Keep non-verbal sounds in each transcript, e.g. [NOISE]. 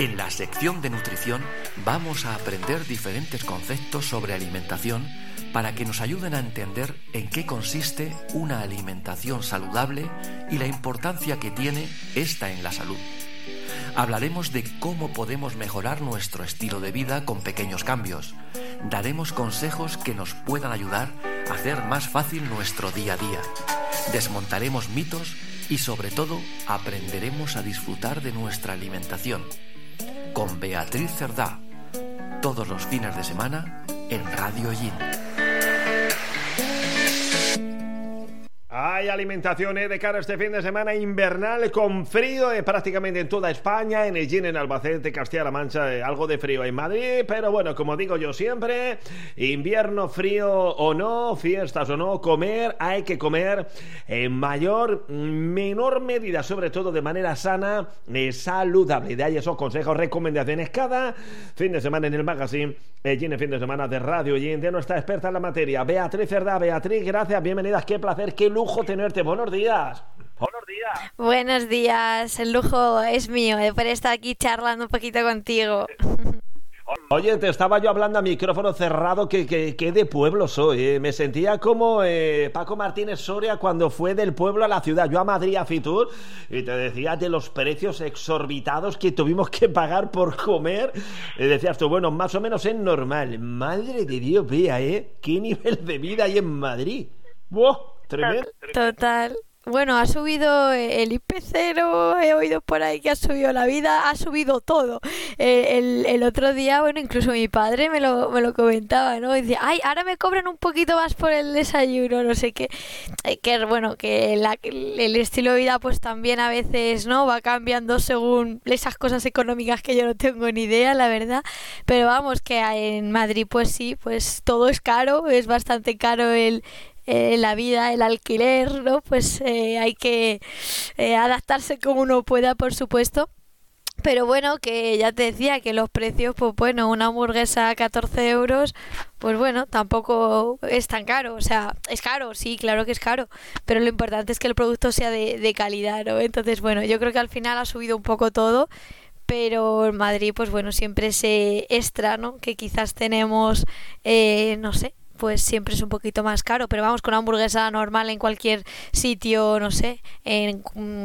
En la sección de nutrición vamos a aprender diferentes conceptos sobre alimentación para que nos ayuden a entender en qué consiste una alimentación saludable y la importancia que tiene esta en la salud. Hablaremos de cómo podemos mejorar nuestro estilo de vida con pequeños cambios. Daremos consejos que nos puedan ayudar a hacer más fácil nuestro día a día. Desmontaremos mitos y sobre todo aprenderemos a disfrutar de nuestra alimentación. Con Beatriz Cerdá, todos los fines de semana en Radio Yin. Hay alimentaciones de cara a este fin de semana invernal con frío eh, prácticamente en toda España, en Ellín, en Albacete, Castilla-La Mancha, eh, algo de frío en Madrid, pero bueno, como digo yo siempre, invierno frío o no, fiestas o no, comer, hay que comer en mayor, menor medida, sobre todo de manera sana saludable. De ahí esos consejos, recomendaciones cada fin de semana en el magazine Ellín, fin de semana de Radio Ellín, de nuestra experta en la materia, Beatriz Cerda. Beatriz, gracias, bienvenidas, qué placer, qué lujo tenerte. Buenos días. Buenos días. Buenos días. El lujo es mío de poder estar aquí charlando un poquito contigo. [LAUGHS] Oye, te estaba yo hablando a micrófono cerrado que, que, de pueblo soy. ¿eh? Me sentía como eh, Paco Martínez Soria cuando fue del pueblo a la ciudad. Yo a Madrid a Fitur y te decía de los precios exorbitados que tuvimos que pagar por comer. Y decías tú, bueno, más o menos es normal. Madre de Dios, vea, ¿eh? ¿Qué nivel de vida hay en Madrid? ¡Wow! Total. Bueno, ha subido el IP0, he oído por ahí que ha subido la vida, ha subido todo. El, el, otro día, bueno, incluso mi padre me lo, me lo comentaba, ¿no? Dice, ay, ahora me cobran un poquito más por el desayuno, no sé qué. Eh, que bueno, que el estilo de vida pues también a veces, ¿no? Va cambiando según esas cosas económicas que yo no tengo ni idea, la verdad. Pero vamos, que en Madrid pues sí, pues todo es caro, es bastante caro el, eh, la vida, el alquiler, ¿no? Pues eh, hay que eh, adaptarse como uno pueda, por supuesto. Pero bueno, que ya te decía que los precios, pues bueno, una hamburguesa a 14 euros, pues bueno, tampoco es tan caro. O sea, es caro, sí, claro que es caro. Pero lo importante es que el producto sea de, de calidad, ¿no? Entonces, bueno, yo creo que al final ha subido un poco todo. Pero en Madrid, pues bueno, siempre ese extra, ¿no? Que quizás tenemos, no sé, pues siempre es un poquito más caro, pero vamos con una hamburguesa normal en cualquier sitio, no sé, en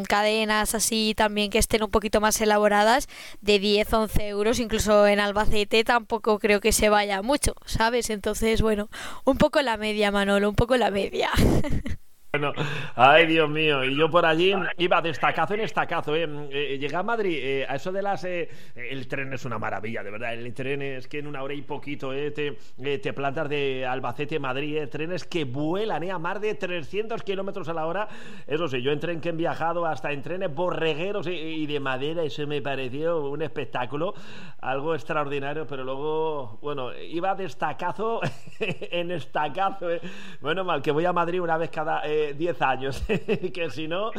cadenas así también que estén un poquito más elaboradas, de 10, 11 euros, incluso en Albacete tampoco creo que se vaya mucho, ¿sabes? Entonces, bueno, un poco la media, Manolo, un poco la media. [LAUGHS] Bueno, ay Dios mío, y yo por allí iba destacazo en estacazo, ¿eh? eh llegué a Madrid, eh, a eso de las... Eh, el tren es una maravilla, de verdad, el tren es que en una hora y poquito te, te, plantas de Albacete a Madrid, trenes que vuelan a más de 300 kilómetros a la hora, eso sí, yo en tren que he viajado hasta en trenes borregueros y, de madera, eso me pareció un espectáculo, algo extraordinario, pero luego, bueno, iba destacazo [LAUGHS] en estacazo, bueno, mal que voy a Madrid una vez cada... 10 años. [LAUGHS] que si no.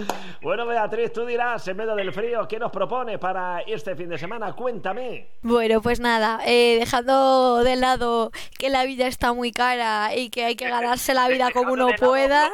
Bueno, Beatriz, tú dirás, en medio del frío, ¿qué nos propone para este fin de semana? Cuéntame. Bueno, pues nada, eh, dejando de lado que la vida está muy cara y que hay que ganarse la vida como uno pueda.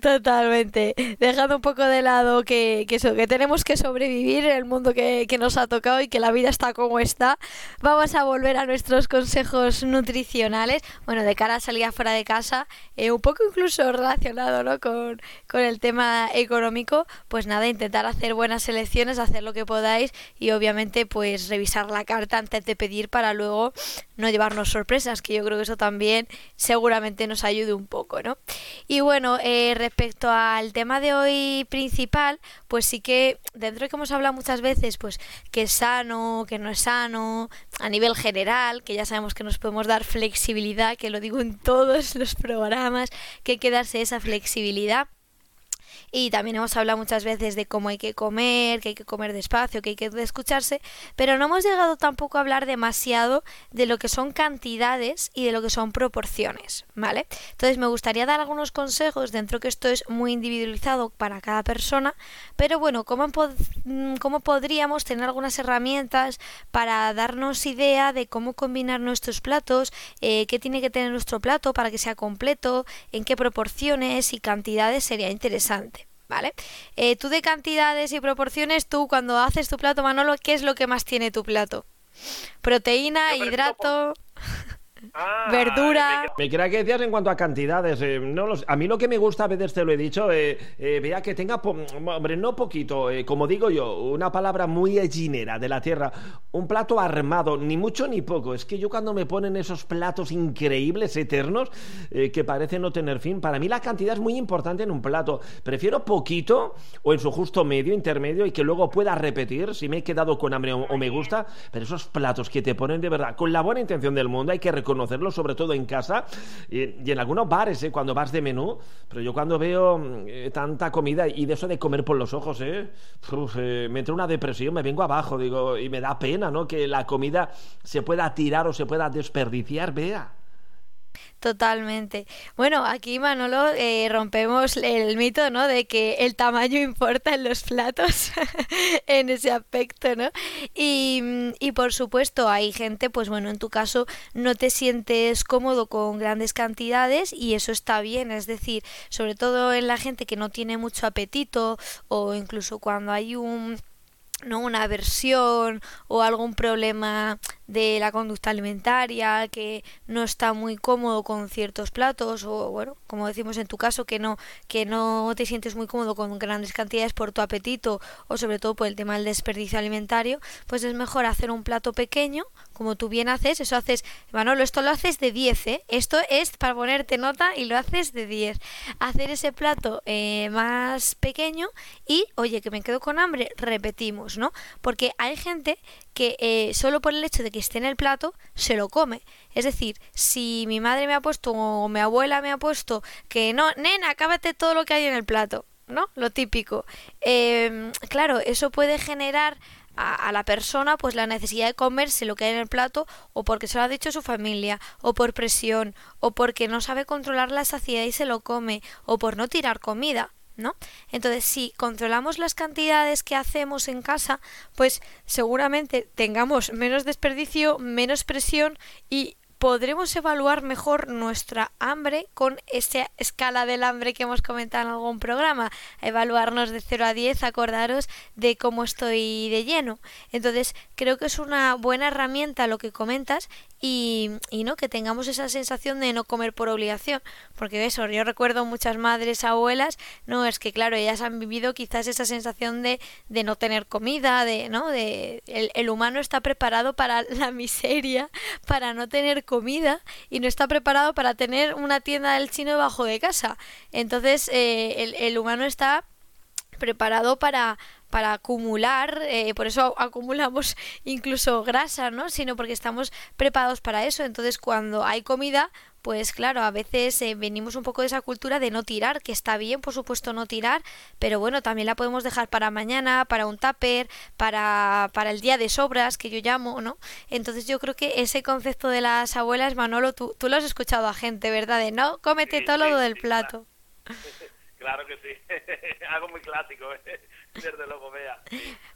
Totalmente. Dejando un poco de lado que, que, eso, que tenemos que sobrevivir en el mundo que, que nos ha tocado y que la vida está como está, vamos a volver a nuestros consejos nutricionales bueno, de cara a salir fuera de casa, eh, un poco incluso relacionado ¿no? con, con, el tema económico, pues nada, intentar hacer buenas elecciones, hacer lo que podáis y obviamente pues revisar la carta antes de pedir para luego no llevarnos sorpresas, que yo creo que eso también seguramente nos ayude un poco, ¿no? Y bueno, eh, respecto al tema de hoy principal, pues sí que dentro de que hemos hablado muchas veces, pues que es sano, que no es sano, a nivel general, que ya sabemos que nos podemos dar flexibilidad, que lo digo en todos los programas, que hay que darse esa flexibilidad y también hemos hablado muchas veces de cómo hay que comer, que hay que comer despacio, que hay que escucharse, pero no hemos llegado tampoco a hablar demasiado de lo que son cantidades y de lo que son proporciones, ¿vale? Entonces me gustaría dar algunos consejos dentro que esto es muy individualizado para cada persona, pero bueno, ¿cómo, mm, cómo podríamos tener algunas herramientas para darnos idea de cómo combinar nuestros platos, eh, qué tiene que tener nuestro plato para que sea completo, en qué proporciones y cantidades sería interesante. ¿Vale? Eh, tú de cantidades y proporciones, tú cuando haces tu plato, Manolo, ¿qué es lo que más tiene tu plato? Proteína, hidrato... [LAUGHS] Ah, verdura. Me creía que decías en cuanto a cantidades. Eh, no a mí lo que me gusta, a veces te lo he dicho, eh, eh, vea que tenga, hombre, no poquito, como digo yo, una palabra muy gallinera de la tierra, un plato armado, ni mucho ni poco. Es que yo cuando me ponen esos platos increíbles, eternos, que parecen no tener fin, para mí la cantidad es muy importante en un plato. Prefiero poquito o en su justo medio, intermedio, y que luego pueda repetir si me he quedado con hambre o, me gusta, pero esos platos que te ponen de verdad, con la buena intención del mundo, hay que conocerlo, sobre todo en casa y, en algunos bares, ¿eh? cuando vas de menú. Pero yo cuando veo eh, tanta comida y de eso de comer por los ojos, ¿eh? ¿eh? me entra una depresión, me vengo abajo, digo, y me da pena, ¿no? Que la comida se pueda tirar o se pueda desperdiciar, vea. Totalmente. Bueno, aquí Manolo eh, rompemos el mito, ¿no? De que el tamaño importa en los platos, [LAUGHS] en ese aspecto, ¿no? Y, y, por supuesto hay gente, pues bueno, en tu caso no te sientes cómodo con grandes cantidades y eso está bien, es decir, sobre todo en la gente que no tiene mucho apetito o incluso cuando hay un no una aversión o algún problema de la conducta alimentaria que no está muy cómodo con ciertos platos o bueno como decimos en tu caso que no que no te sientes muy cómodo con grandes cantidades por tu apetito o sobre todo por el tema del desperdicio alimentario pues es mejor hacer un plato pequeño como tú bien haces eso haces Manolo esto lo haces de 10 ¿eh? esto es para ponerte nota y lo haces de 10 hacer ese plato eh, más pequeño y oye que me quedo con hambre repetimos ¿no? Porque hay gente que eh, solo por el hecho de que esté en el plato se lo come. Es decir, si mi madre me ha puesto o mi abuela me ha puesto que no, nena, acábate todo lo que hay en el plato, ¿no? Lo típico. Em, claro, eso puede generar a, la persona pues la necesidad de comerse lo que hay en el plato o porque se lo ha dicho su familia o por presión o porque no sabe controlar la saciedad y se lo come o por no tirar comida. ¿No? Entonces, si controlamos las cantidades que hacemos en casa, pues seguramente tengamos menos desperdicio, menos presión y podremos evaluar mejor nuestra hambre con esa escala del hambre que hemos comentado en algún programa. Evaluarnos de 0 a 10, acordaros de cómo estoy de lleno. Entonces, creo que es una buena herramienta lo que comentas y, y, no que tengamos esa sensación de no comer por obligación porque eso yo recuerdo muchas madres abuelas no es que claro ellas han vivido quizás esa sensación de, de no tener comida de no de el, el, humano está preparado para la [LAUGHS] miseria para no tener comida y no está preparado para tener una tienda del chino debajo de casa. Entonces eh, el, el humano está preparado para para acumular, eh, por eso acumulamos incluso grasa, ¿no? Sino porque estamos preparados para eso. Entonces, cuando hay comida, pues claro, a veces eh, venimos un poco de esa cultura de no tirar, que está bien, por supuesto, no tirar, pero bueno, también la podemos dejar para mañana, para un tupper, para, para el día de sobras, que yo llamo, ¿no? Entonces yo creo que ese concepto de las abuelas, Manolo, tú, tú lo has escuchado a gente, ¿verdad? De no, cómete todo lo del plato. [LAUGHS] Claro que sí, [LAUGHS] algo muy clásico. ¿eh?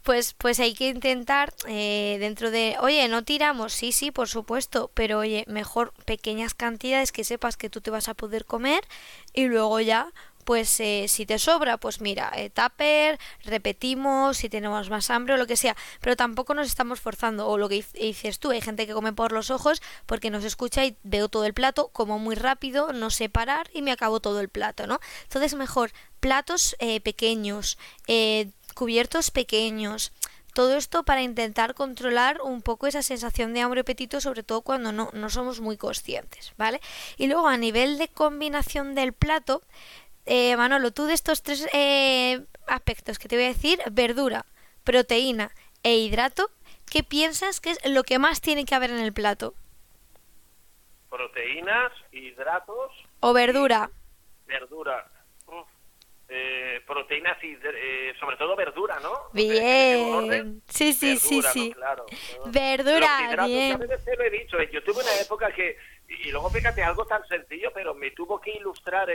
Pues, pues hay que intentar eh, dentro de, oye, no tiramos, sí, sí, por supuesto, pero oye, mejor pequeñas cantidades que sepas que tú te vas a poder comer y luego ya pues eh, si te sobra, pues mira, eh, tupper, repetimos, si tenemos más hambre o lo que sea, pero tampoco nos estamos forzando, o lo que dices tú, hay gente que come por los ojos porque nos escucha y veo todo el plato, como muy rápido, no sé parar y me acabo todo el plato, ¿no? Entonces mejor platos eh, pequeños, eh, cubiertos pequeños, todo esto para intentar controlar un poco esa sensación de hambre y apetito, sobre todo cuando no, no somos muy conscientes, ¿vale? Y luego a nivel de combinación del plato, eh, Manolo, tú de estos tres eh, aspectos que te voy a decir, verdura, proteína e hidrato, ¿qué piensas que es lo que más tiene que haber en el plato? Proteínas, hidratos. O verdura. Verdura. Eh, proteínas y sobre todo verdura, ¿no? Bien. Sí, sí, sí, sí. Verdura, bien. Te lo he dicho, yo tuve una época que, y luego fíjate, algo tan sencillo, pero me tuvo que ilustrar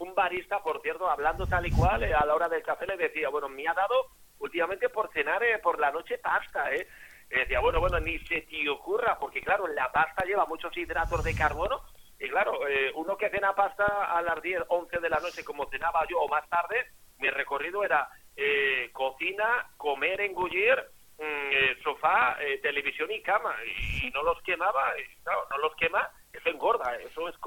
un barista, por cierto, hablando tal y cual, eh, a la hora del café le decía, bueno, me ha dado últimamente por cenar eh, por la noche pasta, ¿eh? decía, bueno, bueno, ni se te ocurra, porque claro, la pasta lleva muchos hidratos de carbono, y claro, eh, uno que cena pasta a las 10, 11 de la noche, como cenaba yo, o más tarde, mi recorrido era eh, cocina, comer, engullir, mm, eh, sofá, televisión y cama. Y, no los quemaba, no los quema, eso engorda, eso es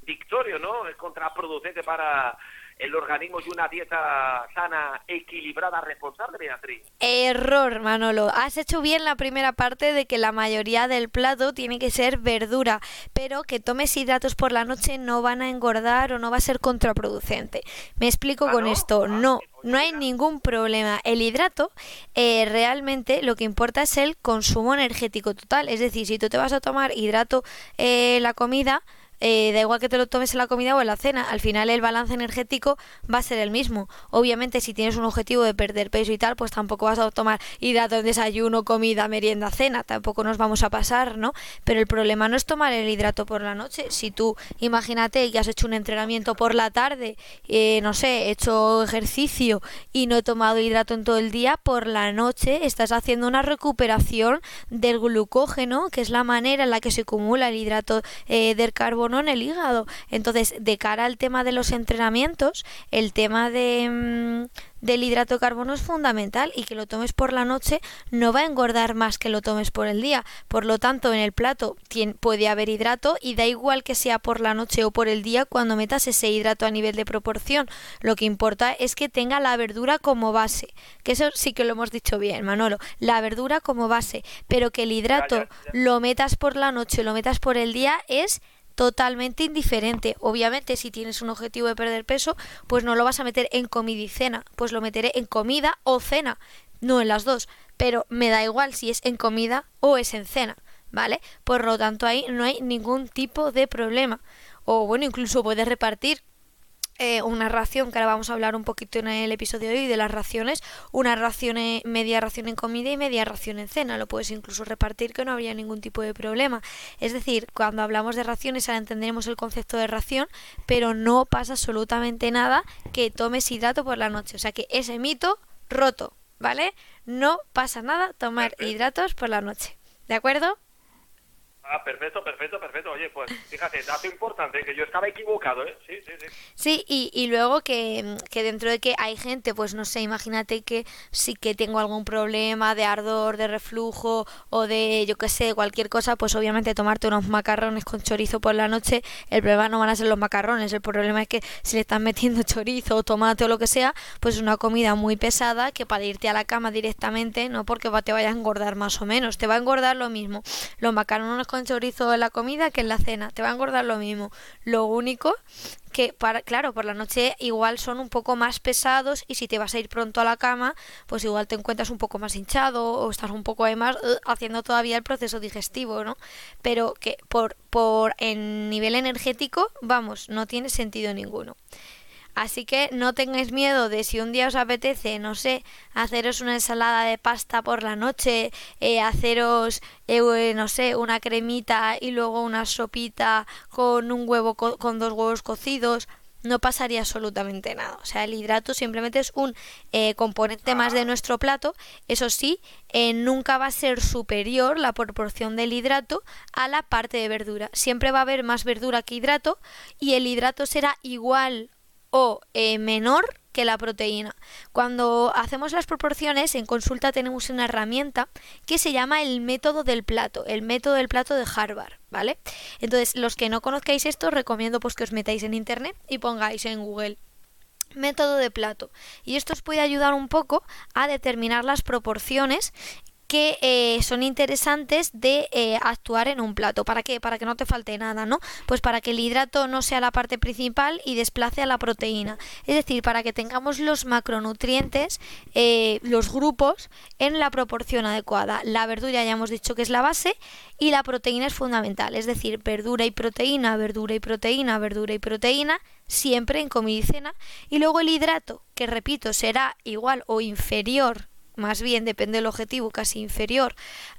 contradictorio, ¿no? Es contraproducente para el organismo y una dieta sana, equilibrada, responsable, Beatriz. Error, Manolo. Has hecho bien la primera parte de que la mayoría del plato tiene que ser verdura, pero que tomes hidratos por la noche no van a engordar o no va a ser contraproducente. Me explico ¿Ah, con no? esto. Ah, No, no hay ningún problema. El hidrato eh, realmente lo que importa es el consumo energético total. Es decir, si tú te vas a tomar hidrato eh, la comida, eh, da igual que te lo tomes en la comida o en la cena, al final el balance energético va a ser el mismo. Obviamente si tienes un objetivo de perder peso y tal, pues tampoco vas a tomar hidrato en desayuno, comida, merienda, cena, tampoco nos vamos a pasar, ¿no? Pero el problema no es tomar el hidrato por la noche. Si tú imagínate que has hecho un entrenamiento por la tarde, eh, no sé, he hecho ejercicio y no he tomado hidrato en todo el día, por la noche estás haciendo una recuperación del glucógeno, que es la manera en la que se acumula el hidrato eh, del carbono en el hígado. Entonces, de cara al tema de los entrenamientos, el tema de, mm, del hidrato de carbono es fundamental y que lo tomes por la noche no va a engordar más que lo tomes por el día. Por lo tanto, en el plato puede haber hidrato y da igual que sea por la noche o por el día cuando metas ese hidrato a nivel de proporción. Lo que importa es que tenga la verdura como base. Que eso sí que lo hemos dicho bien, Manolo. La verdura como base. Pero que el hidrato ya, ya. lo metas por la noche o lo metas por el día es totalmente indiferente. Obviamente, si tienes un objetivo de perder peso, pues no lo vas a meter en comida y cena, pues lo meteré en comida o cena, no en las dos. Pero me da igual si es en comida o es en cena, ¿vale? Por lo tanto, ahí no hay ningún tipo de problema. O bueno, incluso puedes repartir eh, una ración, que ahora vamos a hablar un poquito en el episodio de hoy de las raciones, una ración, media ración en comida y media ración en cena, lo puedes incluso repartir que no habría ningún tipo de problema. Es decir, cuando hablamos de raciones ahora entenderemos el concepto de ración, pero no pasa absolutamente nada que tomes hidrato por la noche, o sea que ese mito roto, ¿vale? No pasa nada tomar hidratos por la noche, ¿de acuerdo? Ah, perfecto, perfecto, perfecto. Oye, pues fíjate, dato importante, que yo estaba equivocado, ¿eh? Sí, sí, sí. Sí, y, y luego que, que dentro de que hay gente, pues no sé, imagínate que sí que tengo algún problema de ardor, de reflujo o de, yo qué sé, cualquier cosa, pues obviamente tomarte unos macarrones con chorizo por la noche, el problema no van a ser los macarrones, el problema es que si le están metiendo chorizo o tomate o lo que sea, pues es una comida muy pesada que para irte a la cama directamente, no porque te vaya a engordar más o menos, te va a engordar lo mismo. Los macarrones con chorizo en la comida que en la cena, te va a engordar lo mismo. Lo único que para claro por la noche igual son un poco más pesados y si te vas a ir pronto a la cama pues igual te encuentras un poco más hinchado o estás un poco además eh, haciendo todavía el proceso digestivo no pero que por por en nivel energético vamos no tiene sentido ninguno Así que no tengáis miedo de si un día os apetece, no sé, haceros una ensalada de pasta por la noche, eh, haceros, eh, no sé, una cremita y luego una sopita con un huevo, co- con dos huevos cocidos. No pasaría absolutamente nada. O sea, el hidrato simplemente es un eh, componente más de nuestro plato. Eso sí, nunca va a ser superior la proporción del hidrato a la parte de verdura. Siempre va a haber más verdura que hidrato y el hidrato será igual o eh, menor que la proteína. Cuando hacemos las proporciones, en consulta tenemos una herramienta que se llama el método del plato, el método del plato de Harvard, ¿vale? Entonces, los que no conozcáis esto, recomiendo pues que os metáis en internet y pongáis en Google método de plato. Y esto os puede ayudar un poco a determinar las proporciones que eh, son interesantes de eh, actuar en un plato. ¿Para qué? Para que no te falte nada, ¿no? Pues para que el hidrato no sea la parte principal y desplace a la proteína. Es decir, para que tengamos los macronutrientes, eh, los grupos, en la proporción adecuada. La verdura ya hemos dicho que es la base y la proteína es fundamental. Es decir, verdura y proteína, verdura y proteína, verdura y proteína, siempre en comida y cena. Y luego el hidrato, que repito, será igual o inferior más bien depende del objetivo, casi inferior,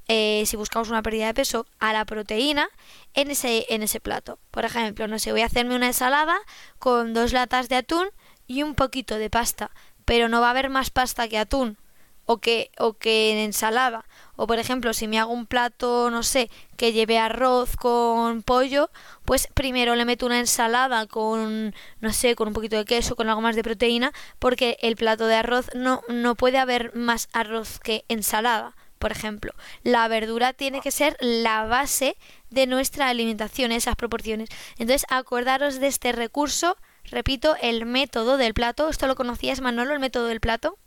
eh, si buscamos una pérdida de peso, a la proteína en ese, en ese plato. Por ejemplo, no sé, voy a hacerme una ensalada con dos latas de atún y un poquito de pasta, pero no va a haber más pasta que atún. o que, o que en ensalada. O por ejemplo, si me hago un plato, no sé, que lleve arroz con pollo, pues primero le meto una ensalada con, no sé, con un poquito de queso, con algo más de proteína, porque el plato de arroz no, no puede haber más arroz que ensalada por ejemplo. La verdura tiene que ser la base de nuestra alimentación, esas proporciones. Entonces, acordaros de este recurso, repito, el método del plato. ¿Esto lo conocías, Manolo, el método del plato?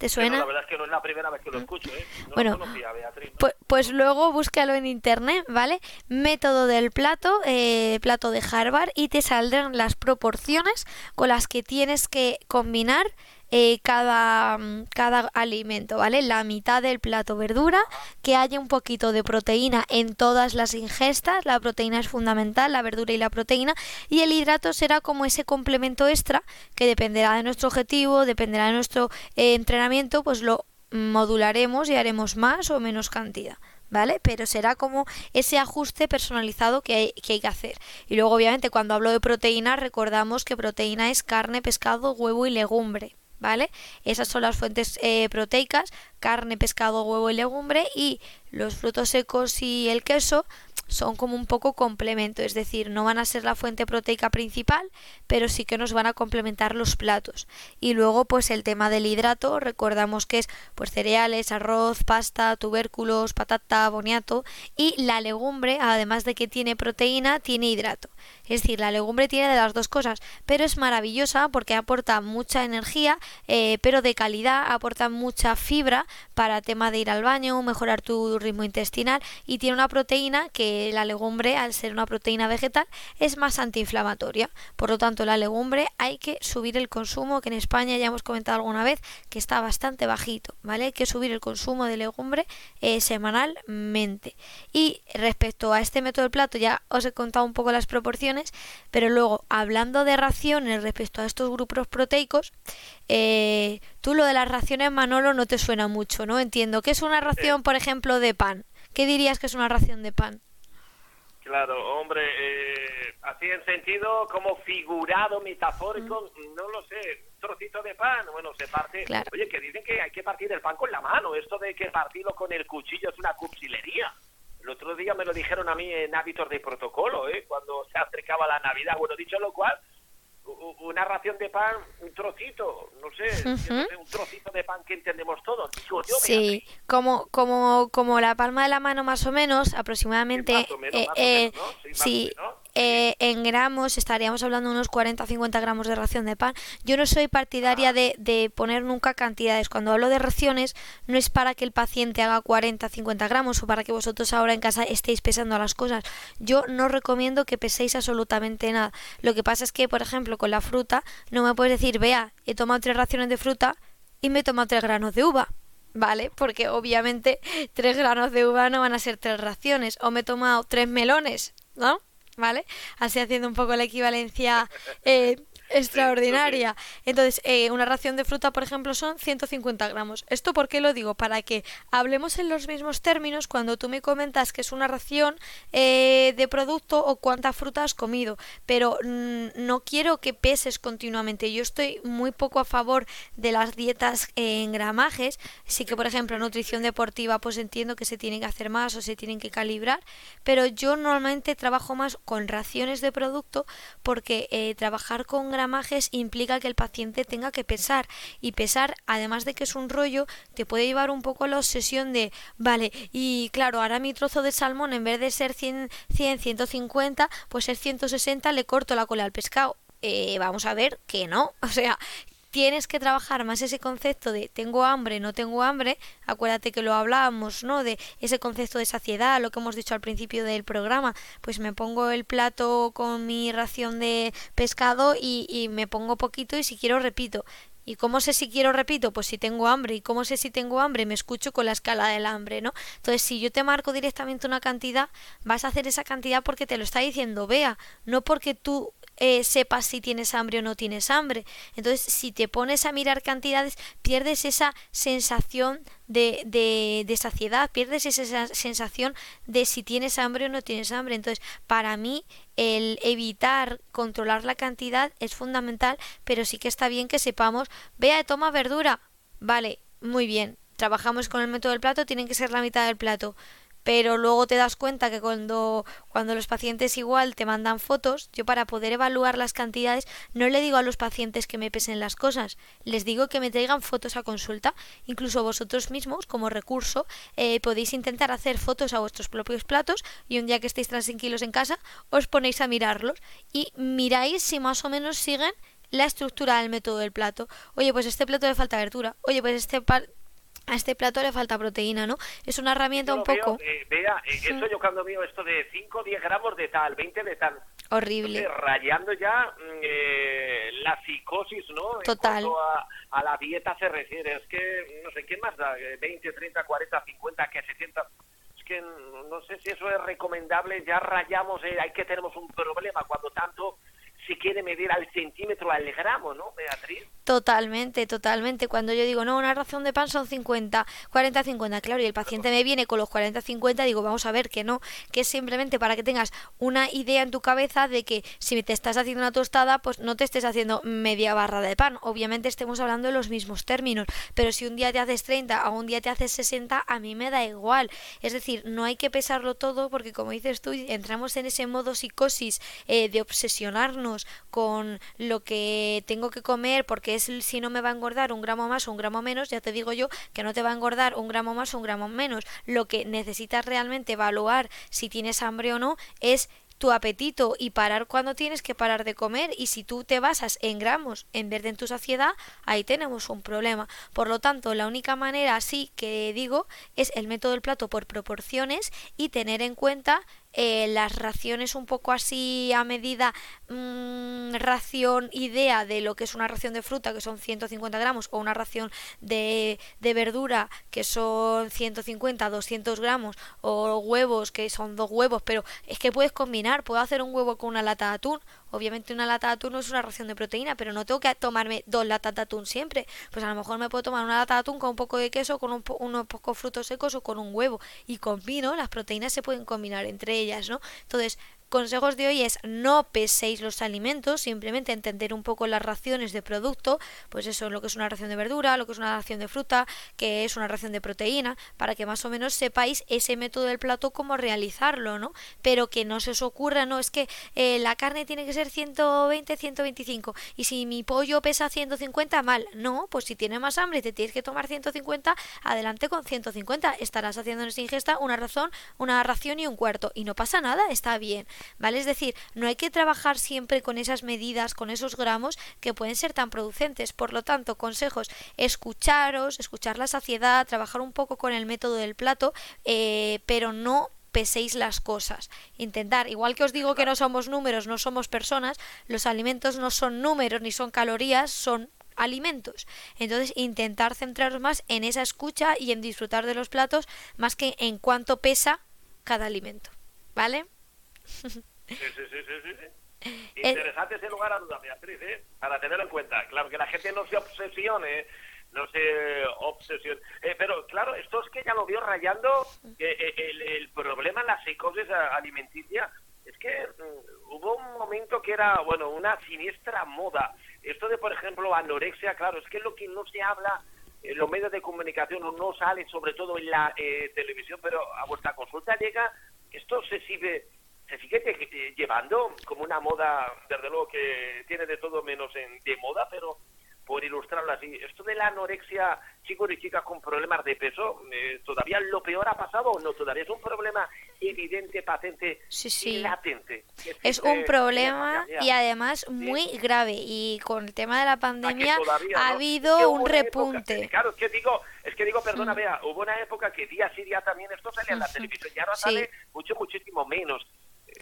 ¿Te suena? la verdad es que no es la primera vez que lo escucho, ¿eh? No bueno, conocía, Beatriz. Pues, pues, luego búscalo en internet, ¿vale? Método del plato, eh, plato de Harvard, y te saldrán las proporciones con las que tienes que combinar eh, cada, mm, cada alimento, ¿vale? La mitad del plato verdura, que haya un poquito de proteína en todas las ingestas, la proteína es fundamental, la verdura y la proteína, y el hidrato será como ese complemento extra que dependerá de nuestro objetivo, dependerá de nuestro eh, entrenamiento, pues lo modularemos y haremos más o menos cantidad. ¿vale? Pero será como ese ajuste personalizado que hay, que hay, que hacer. Y luego, obviamente, cuando hablo de proteína, recordamos que proteína es carne, pescado, huevo y legumbre. ¿Vale? Esas son las fuentes eh, proteicas, carne, pescado, huevo y legumbre y los frutos secos y el queso son como un poco complemento, es decir, no van a ser la fuente proteica principal, pero sí que nos van a complementar los platos. Y luego, pues el tema del hidrato, recordamos que es pues cereales, arroz, pasta, tubérculos, patata, boniato y la legumbre, además de que tiene proteína, tiene hidrato. Es decir, la legumbre tiene de las dos cosas, pero es maravillosa porque aporta mucha energía, eh, pero de calidad, aporta mucha fibra para tema de ir al baño, mejorar tu ritmo intestinal y tiene una proteína que la legumbre, al ser una proteína vegetal, es más antiinflamatoria. Por lo tanto, la legumbre hay que subir el consumo, que en España ya hemos comentado alguna vez que está bastante bajito, ¿vale? Hay que subir el consumo de legumbre eh, semanalmente. Y respecto a este método del plato, ya os he contado un poco las proporciones, pero luego, hablando de raciones respecto a estos grupos proteicos, eh, tú lo de las raciones, Manolo, no te suena mucho, ¿no? Entiendo. ¿Qué es una ración, por ejemplo, de pan? ¿Qué dirías que es una ración de pan? Claro, hombre, eh, así en sentido como figurado, metafórico, no lo sé, trocito de pan, bueno, se parte. Oye, que dicen que hay que partir el pan con la mano, esto de que partirlo con el cuchillo es una cuchillería. El otro día me lo dijeron a mí en hábitos de protocolo, ¿eh? cuando se acercaba la Navidad. Bueno, dicho lo cual, una ración de pan, un trocito, no sé, un trocito de pan que entendemos todos. sí, como, como, como la palma de la mano más o menos, aproximadamente. sí, eh, en gramos estaríamos hablando unos 40-50 gramos de ración de pan. Yo no soy partidaria de, de, poner nunca cantidades. Cuando hablo de raciones no es para que el paciente haga 40-50 gramos o para que vosotros ahora en casa estéis pesando las cosas. Yo no recomiendo que peséis absolutamente nada. Lo que pasa es que, por ejemplo, con la fruta no me puedes decir, vea, he tomado tres raciones de fruta y me he tomado tres granos de uva. ¿Vale? Porque obviamente tres granos de uva no van a ser tres raciones. O me he tomado tres melones, ¿no? ¿Vale? Así haciendo un poco la equivalencia eh, extraordinaria. Entonces, eh, una ración de fruta, por ejemplo, son 150 gramos. ¿Esto por qué lo digo? Para que hablemos en los mismos términos cuando tú me comentas que es una ración eh, de producto o cuánta fruta has comido. Pero mm, no quiero que peses continuamente. Yo estoy muy poco a favor de las dietas en gramajes. Sí que, por ejemplo, nutrición deportiva, pues entiendo que se tienen que hacer más o se tienen que calibrar. Pero yo normalmente trabajo más con raciones de producto porque eh, trabajar con gramajes implica que el paciente tenga que pesar. Y pesar además de que es un rollo te puede llevar un poco a la obsesión de vale y claro ahora mi trozo de salmón en vez de ser 100, 100 150 pues es 160 le corto la cola al pescado eh, vamos a ver que no. [LAUGHS] O sea tienes que trabajar más ese concepto de tengo hambre, no tengo hambre, acuérdate que lo hablábamos, ¿no? De ese concepto de saciedad, lo que hemos dicho al principio del programa, pues me pongo el plato con mi ración de pescado y, y me pongo poquito y si quiero repito. ¿Y cómo sé si quiero, repito? Pues si tengo hambre. ¿Y cómo sé si tengo hambre? Me escucho con la escala del hambre, ¿no? Entonces, si yo te marco directamente una cantidad, vas a hacer esa cantidad porque te lo está diciendo vea, no porque tú eh, sepas si tienes hambre o no tienes hambre. Entonces, si te pones a mirar cantidades, pierdes esa sensación de, de, de, saciedad, pierdes esa sensación de si tienes hambre o no tienes hambre. Entonces, para mí, el evitar controlar la cantidad es fundamental, pero sí que está bien que sepamos, vea, toma verdura, vale, muy bien, trabajamos con el método del plato, tienen que ser la mitad del plato pero luego te das cuenta que cuando, cuando los pacientes igual te mandan fotos, yo para poder evaluar las cantidades no le digo a los pacientes que me pesen las cosas, les digo que me traigan fotos a consulta. Incluso vosotros mismos, como recurso, eh, podéis intentar hacer fotos a vuestros propios platos y un día que estéis tranquilos en casa, os ponéis a mirarlos y miráis si más o menos siguen la estructura del método del plato. Oye, pues este plato le falta abertura. Oye, pues este a este plato le falta proteína, ¿no? Es una herramienta un poco... Eh, vea, eh, eso yo cuando veo esto de 5 o 10 gramos de tal, 20 de tal... Horrible. rayando ya mm, eh, la psicosis, ¿no? Total. En a, a, la dieta se refiere. Es que, no sé, ¿qué más da? 20, 30, 40, 50, que 60... Es que no sé si eso es recomendable. Ya rayamos, eh, hay que tenemos un problema cuando tanto se quiere medir al centímetro, al gramo, ¿no, Beatriz? Totalmente, totalmente. Cuando yo digo, no, una ración de pan son 50, 40, 50, claro, y el paciente me viene con los 40, 50, digo, vamos a ver que no, que es simplemente para que tengas una idea en tu cabeza de que si te estás haciendo una tostada, pues no te estés haciendo media barra de pan. Obviamente estemos hablando de los mismos términos, pero si un día te haces 30 o un día te haces 60, a mí me da igual. Es decir, no hay que pesarlo todo porque, como dices tú, entramos en ese modo psicosis eh, de obsesionarnos con lo que tengo que comer porque es si no me va a engordar un gramo más o un gramo menos, ya te digo yo que no te va a engordar un gramo más o un gramo menos. Lo que necesitas realmente evaluar si tienes hambre o no es tu apetito y parar cuando tienes que parar de comer y si tú te basas en gramos en vez de en tu saciedad, ahí tenemos un problema. Por lo tanto, la única manera así que digo es el método del plato por proporciones y tener en cuenta eh, las raciones un poco así a medida mmm, ración idea de lo que es una ración de fruta que son 150 gramos o una ración de, de verdura que son 150 200 gramos o huevos que son dos huevos pero es que puedes combinar puedo hacer un huevo con una lata de atún Obviamente una lata de atún no es una ración de proteína, pero no tengo que tomarme dos latas de atún siempre. Pues a lo mejor me puedo tomar una lata de atún con un poco de queso, con unos pocos frutos secos o con un huevo. Y combino, las proteínas se pueden combinar entre ellas, ¿no? Entonces, consejos de hoy es no peséis los alimentos, simplemente entender un poco las raciones de producto, pues eso, lo que es una ración de verdura, lo que es una ración de fruta, que es una ración de proteína, para que más o menos sepáis ese método del plato cómo realizarlo, ¿no? Pero que no se os ocurra, no, es que eh, la carne tiene que ser 120, 125 y si mi pollo pesa 150, mal. No, pues si tienes más hambre y te tienes que tomar 150, adelante con 150. Estarás haciendo en esa ingesta una razón, una ración y un cuarto y no pasa nada, está bien. ¿Vale? Es decir, no hay que trabajar siempre con esas medidas, con esos gramos que pueden ser tan producentes. Por lo tanto, consejos, escucharos, escuchar la saciedad, trabajar un poco con el método del plato, eh, pero no peséis las cosas. Intentar, igual que os digo que no somos números, no somos personas, los alimentos no son números ni son calorías, son alimentos. Entonces, intentar centraros más en esa escucha y en disfrutar de los platos más que en cuánto pesa cada alimento. ¿Vale? Sí, sí, sí, sí, sí. [LAUGHS] Interesante ese lugar a duda, Beatriz, ¿eh? para tenerlo en cuenta. Claro, que la gente no se obsesione, no se obsesione. Eh, pero claro, esto es que ya lo vio rayando eh, el, el, problema en la psicosis alimenticia. Es que mm, hubo un momento que era, bueno, una siniestra moda. Esto de, por ejemplo, anorexia, claro, es que es lo que no se habla en los medios de comunicación no sale, sobre todo en la eh, televisión, pero a vuestra consulta llega, esto se sigue se sigue llevando como una moda, desde luego que tiene de todo menos en, de moda, pero por ilustrarlo así, esto de la anorexia, chicos y chicas con problemas de peso, eh, ¿todavía lo peor ha pasado o no? ¿Todavía es un problema evidente, patente y latente? Es un problema y además muy grave. Y con el tema de la pandemia ha habido un repunte. claro, es que digo, es que digo, perdona, mm. vea, hubo una época que día sí día también esto salía en la televisión, ya ahora sale mucho, muchísimo menos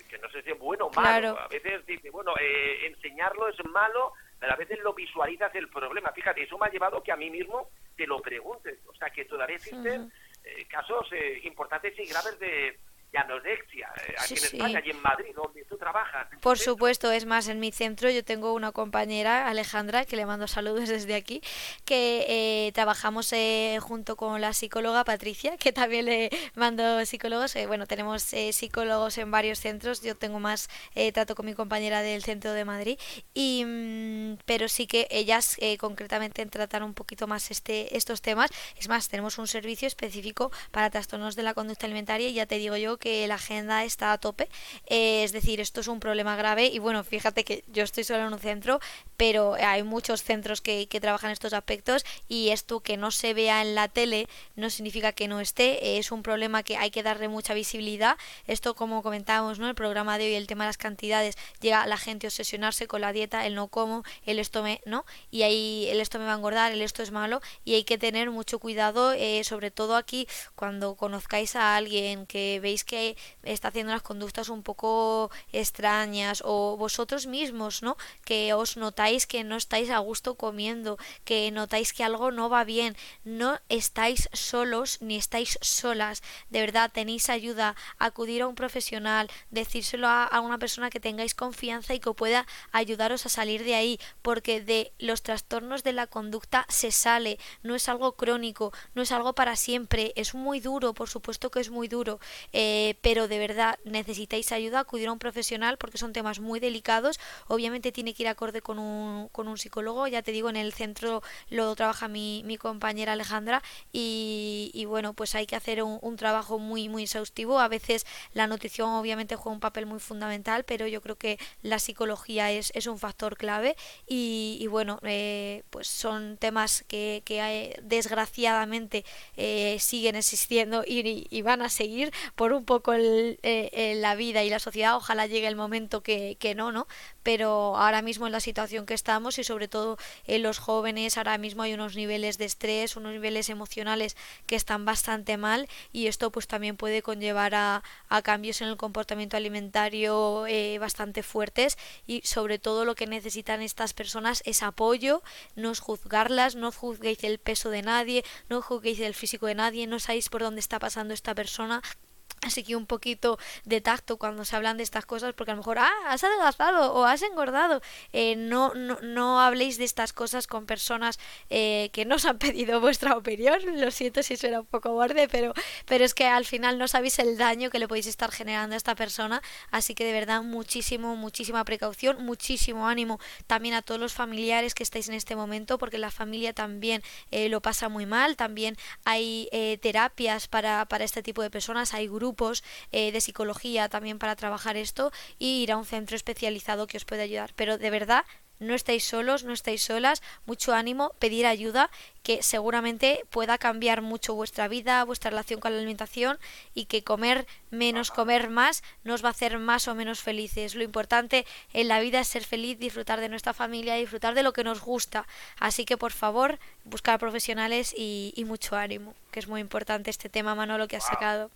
que no sé si es bueno o malo. A veces dice, bueno, eh, enseñarlo es malo, pero a veces lo visualizas el problema. Fíjate, eso me ha llevado que a mí mismo te lo pregunte. O sea, que todavía existen eh, casos eh, importantes y graves de, de anorexia eh, aquí en España y en Madrid, donde tú trabajas. Por supuesto, es más, en mi centro yo tengo una compañera, Alejandra, que le mando saludos desde aquí, que eh, trabajamos eh, junto con la psicóloga Patricia, que también le mando psicólogos. bueno, tenemos psicólogos en varios centros, yo tengo más trato con mi compañera del centro de Madrid. Y mm, pero sí que ellas eh, concretamente tratan un poquito más este, estos temas. Es más, tenemos un servicio específico para trastornos de la conducta alimentaria y ya te digo yo que la agenda está a tope. Eh, es decir, esto es un problema grave y bueno, fíjate que yo estoy solo en un centro, pero hay muchos centros que, que trabajan estos aspectos y esto que no se vea en la tele no significa que no esté, es un problema que hay que darle mucha visibilidad. Esto como comentábamos, ¿no? El programa de hoy, el tema de las cantidades, llega a la gente a obsesionarse con la dieta, el no como, el esto me, ¿no? Y ahí el esto me va a engordar, el esto es malo y hay que tener mucho cuidado, eh, sobre todo aquí cuando conozcáis a alguien que veis que está haciendo las conductas un poco extrañas o vosotros mismos, ¿no? Que os notáis que no estáis a gusto comiendo, que notáis que algo no va bien, no estáis solos ni estáis solas, de verdad tenéis ayuda, acudir a un profesional, decírselo a, a una persona que tengáis confianza y que pueda ayudaros a salir de ahí, porque de los trastornos de la conducta se sale, no es algo crónico, no es algo para siempre, es muy duro, por supuesto que es muy duro, eh, pero de verdad necesitáis ayuda, acudir a un profesional porque son temas muy delicados, obviamente tiene que ir acorde con un, con un psicólogo, ya te digo, en el centro lo trabaja mi, mi compañera Alejandra y, bueno, pues hay que hacer un, trabajo muy, muy exhaustivo, a veces la nutrición obviamente juega un papel muy fundamental, pero yo creo que la psicología es, es un factor clave. Y, bueno, eh, pues son temas que, que hay, desgraciadamente eh, siguen existiendo y, y, van a seguir por un poco el, eh, la vida y la sociedad. Ojalá llegue el momento que, que, no, ¿no? Pero ahora mismo en la situación que estamos y sobre todo en los jóvenes, ahora mismo hay unos niveles de estrés, unos niveles emocionales que están bastante mal y esto pues también puede conllevar a, cambios en el comportamiento alimentario eh, bastante fuertes y sobre todo lo que necesitan estas personas es apoyo, no juzgarlas, no juzguéis el peso de nadie, no juzguéis el físico de nadie, no sabéis por dónde está pasando esta persona, Así que un poquito de tacto cuando se hablan de estas cosas, porque a lo mejor, ah, has adelgazado o has engordado. Eh, no, no, no, habléis de estas cosas con personas eh, que no os han [LAUGHS] pedido vuestra opinión. Lo siento si suena un poco borde, pero, pero es que al final no sabéis el daño que le podéis estar generando a esta persona. Así que de verdad, muchísimo, muchísima precaución, muchísimo ánimo también a todos los familiares que estáis en este momento, porque la familia también eh, lo pasa muy mal. También hay terapias para, para este tipo de personas, hay grupos grupos eh, de psicología también para trabajar esto y ir a un centro especializado que os pueda ayudar. Pero de verdad, no estáis solos, no estáis solas, mucho ánimo, pedir ayuda que seguramente pueda cambiar mucho vuestra vida, vuestra relación con la alimentación y que comer menos, comer más nos va a hacer más o menos felices. Lo importante en la vida es ser feliz, disfrutar de nuestra familia, disfrutar de lo que nos gusta. Así que por favor, buscar profesionales y, y mucho ánimo, que es muy importante este tema, Manolo, que has sacado.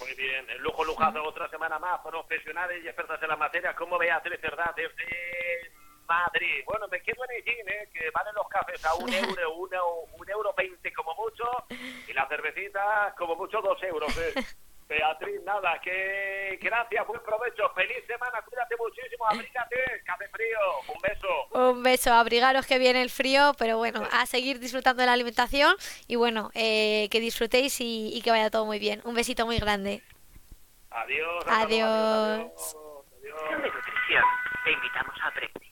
Muy bien, el lujo lujazo otra semana más, profesionales y expertas en la materia, como Beatriz Verdad desde Madrid. Bueno, me quedo en el ¿eh? que valen los cafés a un euro, [LAUGHS] uno, un euro veinte como mucho, y las cervecitas como mucho dos euros. ¿eh? [LAUGHS] Beatriz, nada, que gracias, buen provecho, feliz semana, cuídate muchísimo, eh. abrígate, que hace frío, un beso. Un beso, abrigaros que viene el frío, pero bueno, a seguir disfrutando de la alimentación y bueno, eh, que disfrutéis y, que vaya todo muy bien. Un besito muy grande. Adiós. Adiós. Adiós. Te invitamos a aprender.